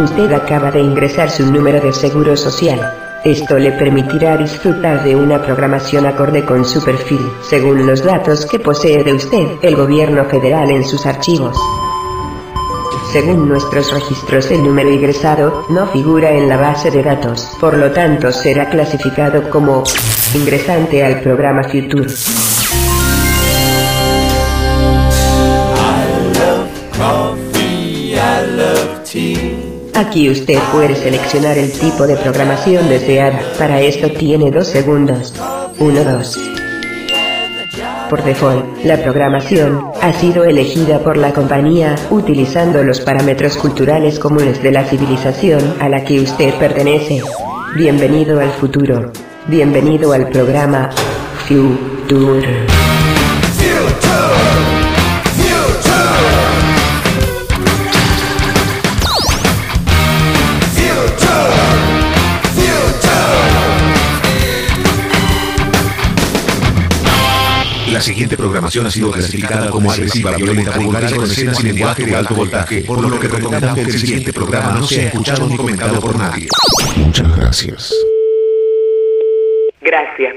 Usted acaba de ingresar su número de seguro social. Esto le permitirá disfrutar de una programación acorde con su perfil, según los datos que posee de usted el gobierno federal en sus archivos. Según nuestros registros el número ingresado no figura en la base de datos, por lo tanto será clasificado como ingresante al programa Future. Aquí usted puede seleccionar el tipo de programación deseada. Para esto tiene dos segundos. 1, 2. Por default, la programación ha sido elegida por la compañía utilizando los parámetros culturales comunes de la civilización a la que usted pertenece. Bienvenido al futuro. Bienvenido al programa Future. La siguiente programación ha sido clasificada como agresiva, violenta, vulgar y con escenas y lenguaje de alto voltaje, por lo que recomendamos que el siguiente programa no sea escuchado ni comentado por nadie. Muchas gracias.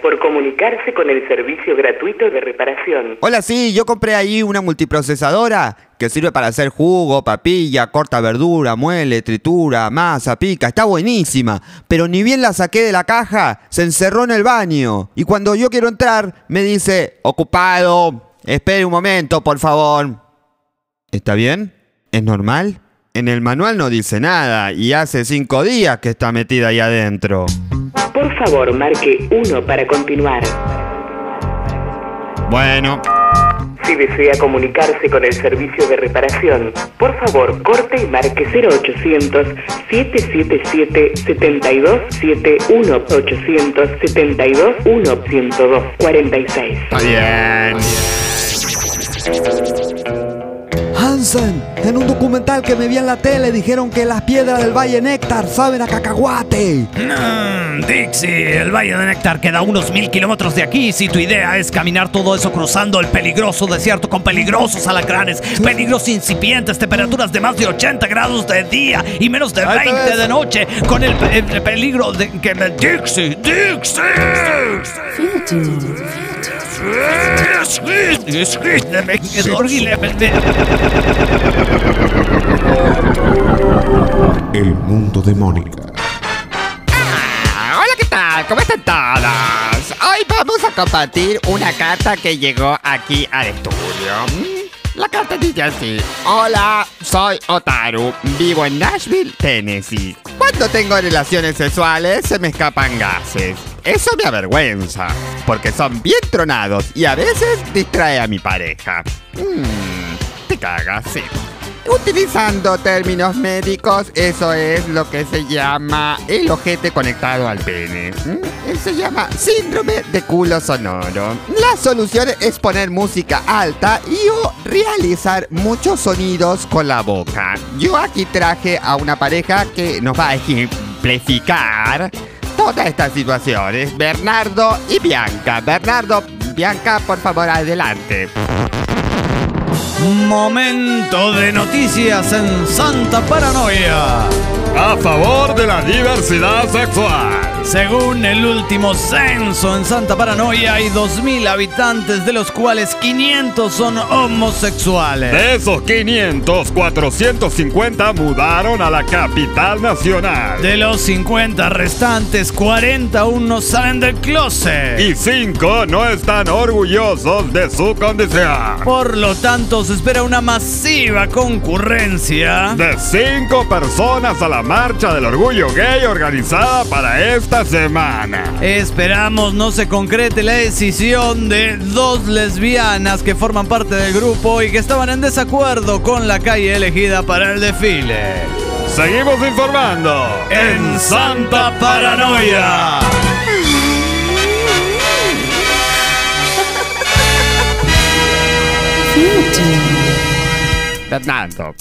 Por comunicarse con el servicio gratuito de reparación. Hola, sí, yo compré ahí una multiprocesadora que sirve para hacer jugo, papilla, corta verdura, muele, tritura, masa, pica. Está buenísima. Pero ni bien la saqué de la caja, se encerró en el baño. Y cuando yo quiero entrar, me dice, ocupado. Espere un momento, por favor. ¿Está bien? ¿Es normal? En el manual no dice nada y hace cinco días que está metida ahí adentro. Por favor, marque 1 para continuar. Bueno, Si desea comunicarse con el servicio de reparación, por favor, corte y marque 0800 777 7271 872 102 46. está bien. Hansen, en un documental que me vi en la tele dijeron que las piedras del Valle Néctar saben a cacahuate. Mm, Dixie, el Valle de Néctar queda a unos mil kilómetros de aquí. Si tu idea es caminar todo eso cruzando el peligroso desierto con peligrosos alacranes, peligros incipientes, temperaturas de más de 80 grados de día y menos de 20 de noche, con el, pe- el peligro de que me. Dixie, Dixie. El mundo de Mónica. Ah, Hola, ¿qué tal? ¿Cómo están todos? Hoy vamos a compartir una carta que llegó aquí al estudio. Mm, La carta dice así. Hola, soy Otaru. Vivo en Nashville, Tennessee. Cuando tengo relaciones sexuales se me escapan gases. Eso me avergüenza, porque son bien tronados y a veces distrae a mi pareja. Mm, te cagas, sí. Utilizando términos médicos, eso es lo que se llama el ojete conectado al pene. ¿Mm? Se llama síndrome de culo sonoro. La solución es poner música alta y o realizar muchos sonidos con la boca. Yo aquí traje a una pareja que nos va a ejemplificar todas estas situaciones. Bernardo y Bianca. Bernardo, Bianca, por favor, adelante. Momento de noticias en Santa Paranoia. A favor de la diversidad sexual. Según el último censo en Santa Paranoia hay 2.000 habitantes, de los cuales 500 son homosexuales. De esos 500, 450 mudaron a la capital nacional. De los 50 restantes, 40 aún no salen del closet. Y 5 no están orgullosos de su condición. Por lo tanto, se espera una masiva concurrencia. De 5 personas a la marcha del orgullo gay organizada para esta semana. Esperamos no se concrete la decisión de dos lesbianas que forman parte del grupo y que estaban en desacuerdo con la calle elegida para el desfile. Seguimos informando En Santa Paranoia. Fernando,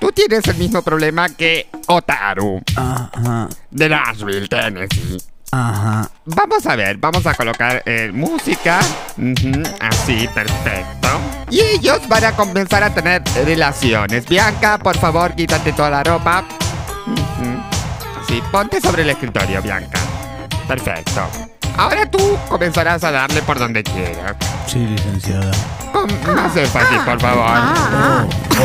tú tienes el mismo problema que Otaru Ajá, de Nashville, Tennessee. ajá. Vamos a ver, vamos a colocar eh, música. Ujú, así, perfecto. Y ellos van a comenzar a tener relaciones. Bianca, por favor, quítate toda la ropa. Sí, ponte sobre el escritorio, Bianca. Perfecto. Ahora tú comenzarás a darle por donde quieras. Sí, licenciada. Con más énfasis, por favor.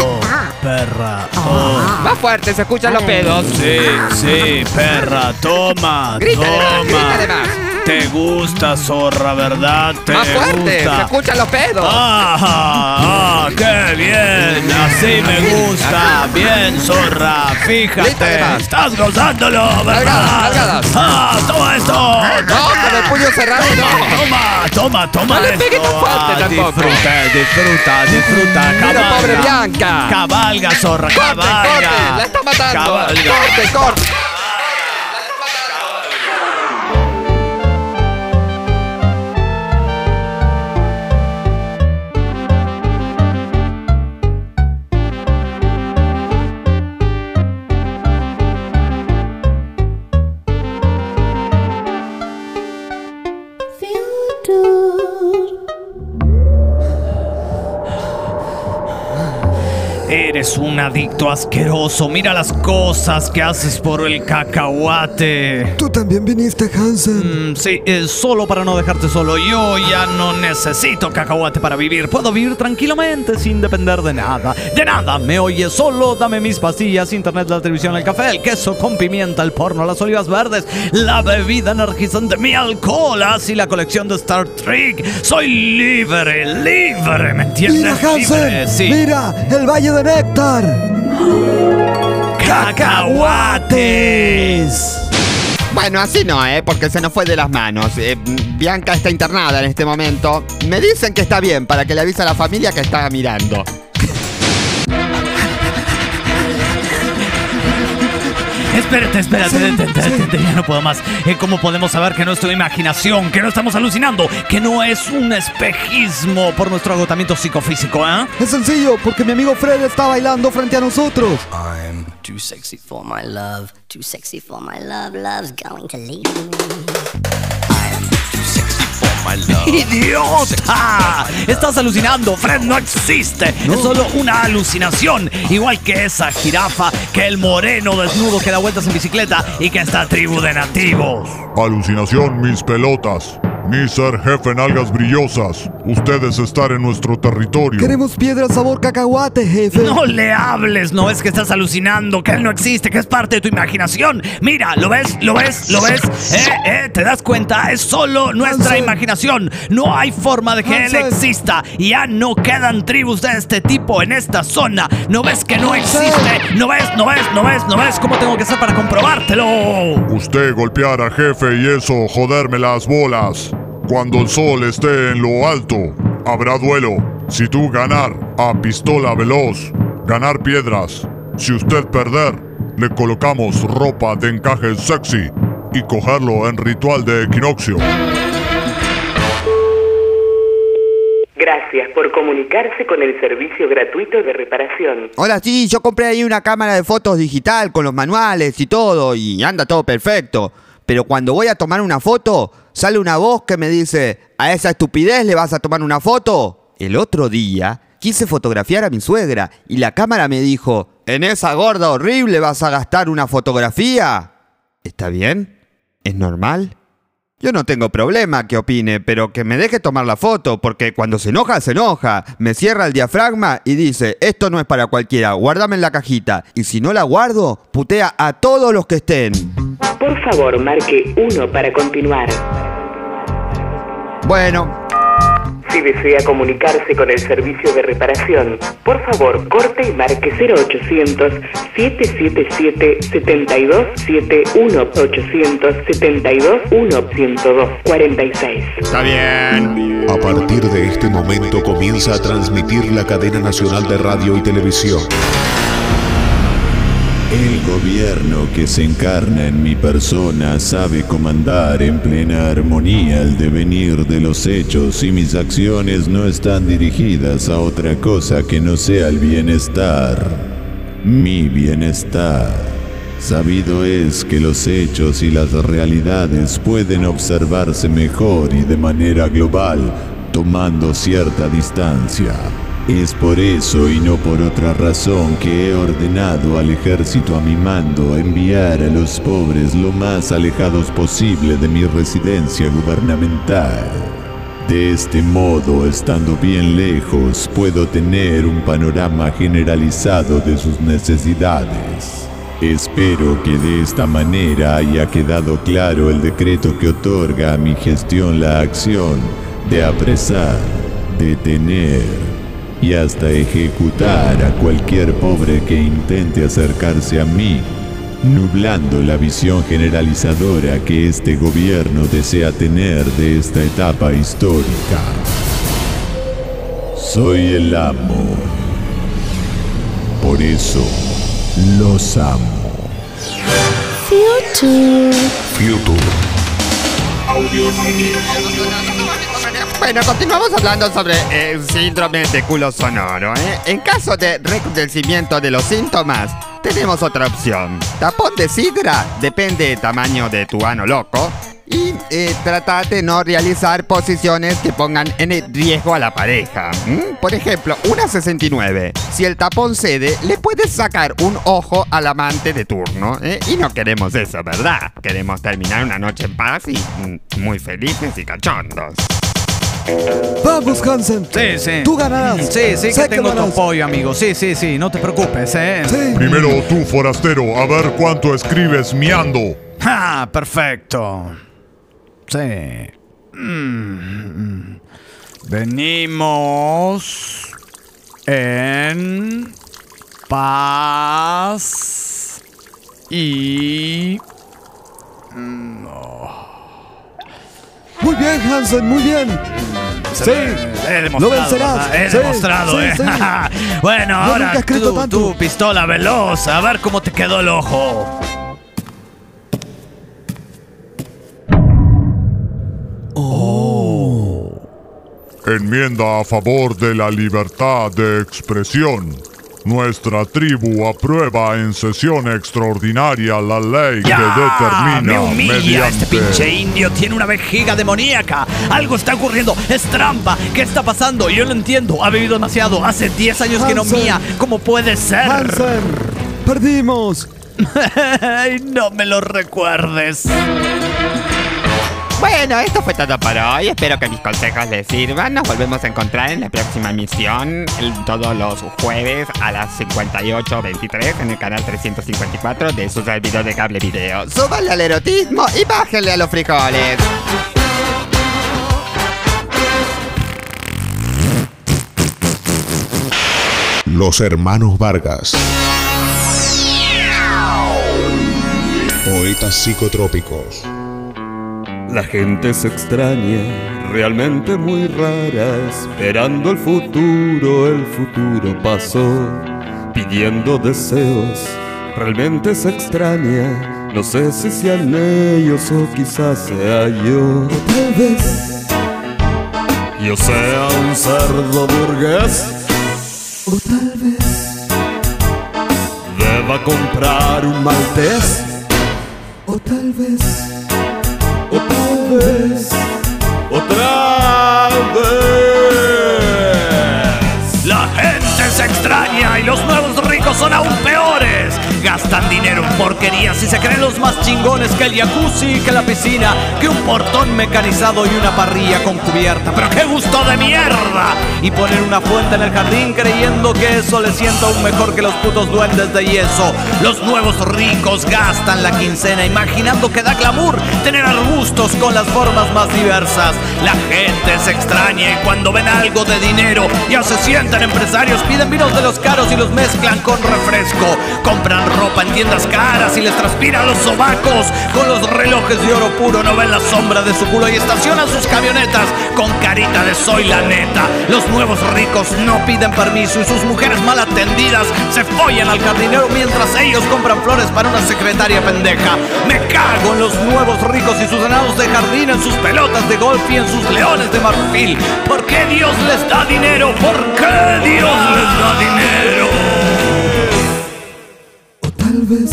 Oh, perra. Oh. Más fuerte, se escuchan los pedos. Sí, sí, perra, toma, Grítale más, grítale toma. más. Te gusta, zorra, ¿verdad? Te Más fuerte, se gusta. escuchan los pedos. Ah, ah, qué bien, así me gusta, bien zorra, fíjate, estás gozándolo, ¿verdad? Ah, toma esto, No, con el puño cerrado no. toma, toma, toma No le tan fuerte Ah, tampoco. Disfruta, disfruta, disfruta, cabalga. pobre Bianca. Cabalga, zorra, Corte, cabalga. corte, la está matando. Cabalga. Corte, corte. Eres un adicto asqueroso. Mira las cosas que haces por el cacahuate. Tú también viniste, Hansen. Mm, sí, es solo para no dejarte solo. Yo ya no necesito cacahuate para vivir. Puedo vivir tranquilamente sin depender de nada. De nada. Me oyes solo. Dame mis pastillas, internet, la televisión, el café, el queso con pimienta, el porno, las olivas verdes, la bebida energizante, mi alcohol, así la colección de Star Trek. Soy libre, libre, ¿me entiendes? Mira, Hansen. Libre, sí. Mira, el Valle de ¡Cacahuates! Bueno, así no, ¿eh? Porque se nos fue de las manos. Eh, Bianca está internada en este momento. Me dicen que está bien para que le avise a la familia que está mirando. Espérate, espérate, detente, detente, ya no puedo más. Eh, ¿Cómo podemos saber que no es tu imaginación, que no estamos alucinando, que no es un espejismo por nuestro agotamiento psicofísico, eh? Es sencillo, porque mi amigo Fred está bailando frente a nosotros. I'm too sexy for my love. Too sexy for my love, love's going to leave me. ¡Idiota! Estás alucinando, Fred no existe. Es solo una alucinación. Igual que esa jirafa, que el moreno desnudo que da vueltas en bicicleta y que esta tribu de nativos. Alucinación, mis pelotas. Mi ser jefe nalgas brillosas. Ustedes están en nuestro territorio. Queremos piedra sabor cacahuate, jefe. No le hables, no es que estás alucinando, que él no existe, que es parte de tu imaginación. Mira, ¿lo ves? ¿Lo ves? ¿Lo ves? ¿Eh? ¿Eh? ¿Te das cuenta? Es solo nuestra imaginación. No hay forma de que él exista. Ya no quedan tribus de este tipo en esta zona. ¿No ves que no existe? ¿No ves? ¿No ves? ¿No ves? ¿No ves cómo tengo que hacer para comprobártelo? Usted golpear al jefe y eso joderme las bolas. Cuando el sol esté en lo alto, habrá duelo. Si tú ganar a pistola veloz, ganar piedras. Si usted perder, le colocamos ropa de encaje sexy y cogerlo en ritual de equinoccio. Gracias por comunicarse con el servicio gratuito de reparación. Hola, sí, yo compré ahí una cámara de fotos digital con los manuales y todo y anda todo perfecto. Pero cuando voy a tomar una foto, sale una voz que me dice, ¿a esa estupidez le vas a tomar una foto? El otro día quise fotografiar a mi suegra y la cámara me dijo, ¿en esa gorda horrible vas a gastar una fotografía? ¿Está bien? ¿Es normal? Yo no tengo problema que opine, pero que me deje tomar la foto, porque cuando se enoja, se enoja. Me cierra el diafragma y dice, esto no es para cualquiera, guárdame en la cajita. Y si no la guardo, putea a todos los que estén. Por favor, marque 1 para continuar. Bueno, Si desea comunicarse con el servicio de reparación, por favor, corte y marque 0800 777 7271 872 102 46. está bien. A partir de este momento comienza a transmitir la cadena nacional de radio y televisión. El gobierno que se encarna en mi persona sabe comandar en plena armonía el devenir de los hechos y mis acciones no están dirigidas a otra cosa que no sea el bienestar. Mi bienestar. Sabido es que los hechos y las realidades pueden observarse mejor y de manera global, tomando cierta distancia. Es por eso y no por otra razón que he ordenado al ejército a mi mando enviar a los pobres lo más alejados posible de mi residencia gubernamental. De este modo, estando bien lejos, puedo tener un panorama generalizado de sus necesidades. Espero que de esta manera haya quedado claro el decreto que otorga a mi gestión la acción de apresar, detener y hasta ejecutar a cualquier pobre que intente acercarse a mí, nublando la visión generalizadora que este gobierno desea tener de esta etapa histórica. Soy el amo. Por eso, los amo. Future. Future. Bueno, continuamos hablando sobre el síndrome de culo sonoro. ¿eh? En caso de recrudecimiento de los síntomas, tenemos otra opción. Tapón de sidra depende del tamaño de tu ano loco. Y eh, trata de no realizar posiciones que pongan en riesgo a la pareja. Por ejemplo, una 69. Si el tapón cede, le puedes sacar un ojo al amante de turno. ¿eh? Y no queremos eso, ¿verdad? Queremos terminar una noche en paz y mm, muy felices y cachondos. Vamos, Hansen. Sí, sí. Tú ganarás. Sí, sí, Sé que tengo tu ganarás. apoyo, amigo. Sí, sí, sí, no te preocupes, ¿eh? Sí. Primero tú, forastero, a ver cuánto escribes miando. Ah, perfecto. Sí. Mm. Venimos en paz y... mm, Muy bien, Hansen, muy bien. Sí. He demostrado, Lo vencerás. He Sí, demostrado, sí, ¿eh? sí. bueno, Yo ahora tú, tanto. tú, pistola veloz, a ver cómo te quedó el ojo. Enmienda a favor de la libertad de expresión. Nuestra tribu aprueba en sesión extraordinaria la ley ¡Ya! que determina ¡Me humilla! mediante Este pinche indio tiene una vejiga demoníaca. Algo está ocurriendo. Es trampa. ¿Qué está pasando? Yo lo entiendo. Ha bebido demasiado. Hace 10 años que no mía. ¿Cómo puede ser? Hansen, perdimos. Ay, no me lo recuerdes. Bueno, esto fue todo por hoy. Espero que mis consejos les sirvan. Nos volvemos a encontrar en la próxima emisión, el- todos los jueves a las 58.23 en el canal 354 de su servidor de cable video. Súbanle al erotismo y bájenle a los frijoles. Los hermanos Vargas. Poetas psicotrópicos. La gente se extraña, realmente muy rara, esperando el futuro, el futuro pasó, pidiendo deseos, realmente se extraña, no sé si sean ellos o quizás sea yo. Tal vez. Yo sea un cerdo burgués, o tal vez. Deba comprar un maltés, o tal vez vez, otra vez. Se extraña y los nuevos ricos son aún peores. Gastan dinero en porquerías y se creen los más chingones que el jacuzzi, que la piscina, que un portón mecanizado y una parrilla con cubierta. Pero qué gusto de mierda. Y poner una fuente en el jardín creyendo que eso les sienta aún mejor que los putos duendes de yeso. Los nuevos ricos gastan la quincena imaginando que da glamour tener arbustos con las formas más diversas. La gente se extraña y cuando ven algo de dinero ya se sienten empresarios, piden vinos de los caros y los mezclan con refresco. Compran ropa en tiendas caras y les transpiran los sobacos. Con los relojes de oro puro no ven la sombra de su culo y estacionan sus camionetas con carita de soy la neta. Los nuevos ricos no piden permiso y sus mujeres mal atendidas se follan al jardinero mientras ellos compran flores para una secretaria pendeja. Me cago en los nuevos ricos y sus ganados de jardín, en sus pelotas de golf y en sus leones de marfil. ¿Por qué Dios les da dinero? ¿Por qué Dios les dinero? Tal vez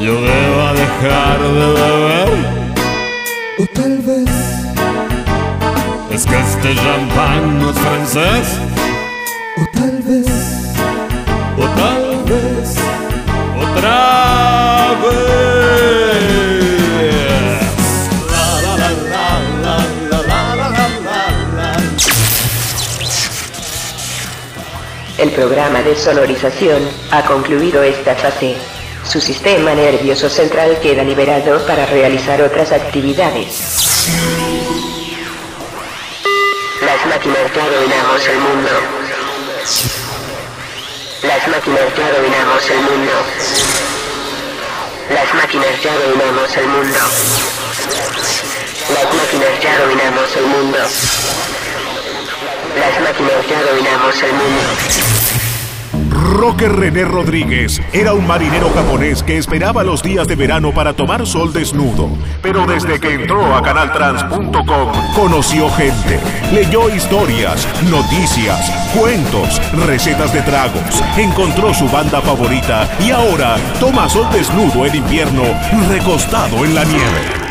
yo deba dejar de beber. O tal vez es que este champán no es francés. O tal vez, El programa de sonorización ha concluido esta fase. Su sistema nervioso central queda liberado para realizar otras actividades. Las máquinas ya dominamos el mundo. Las máquinas ya dominamos el mundo. Las máquinas ya dominamos el mundo. Las máquinas ya dominamos el mundo. Las máquinas ya dominamos el mundo. Roque René Rodríguez era un marinero japonés que esperaba los días de verano para tomar sol desnudo. Pero desde que entró a canaltrans.com conoció gente, leyó historias, noticias, cuentos, recetas de tragos, encontró su banda favorita y ahora toma sol desnudo en invierno recostado en la nieve.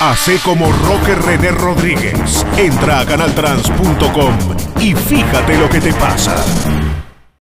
Hace como Roque René Rodríguez. Entra a canaltrans.com y fíjate lo que te pasa.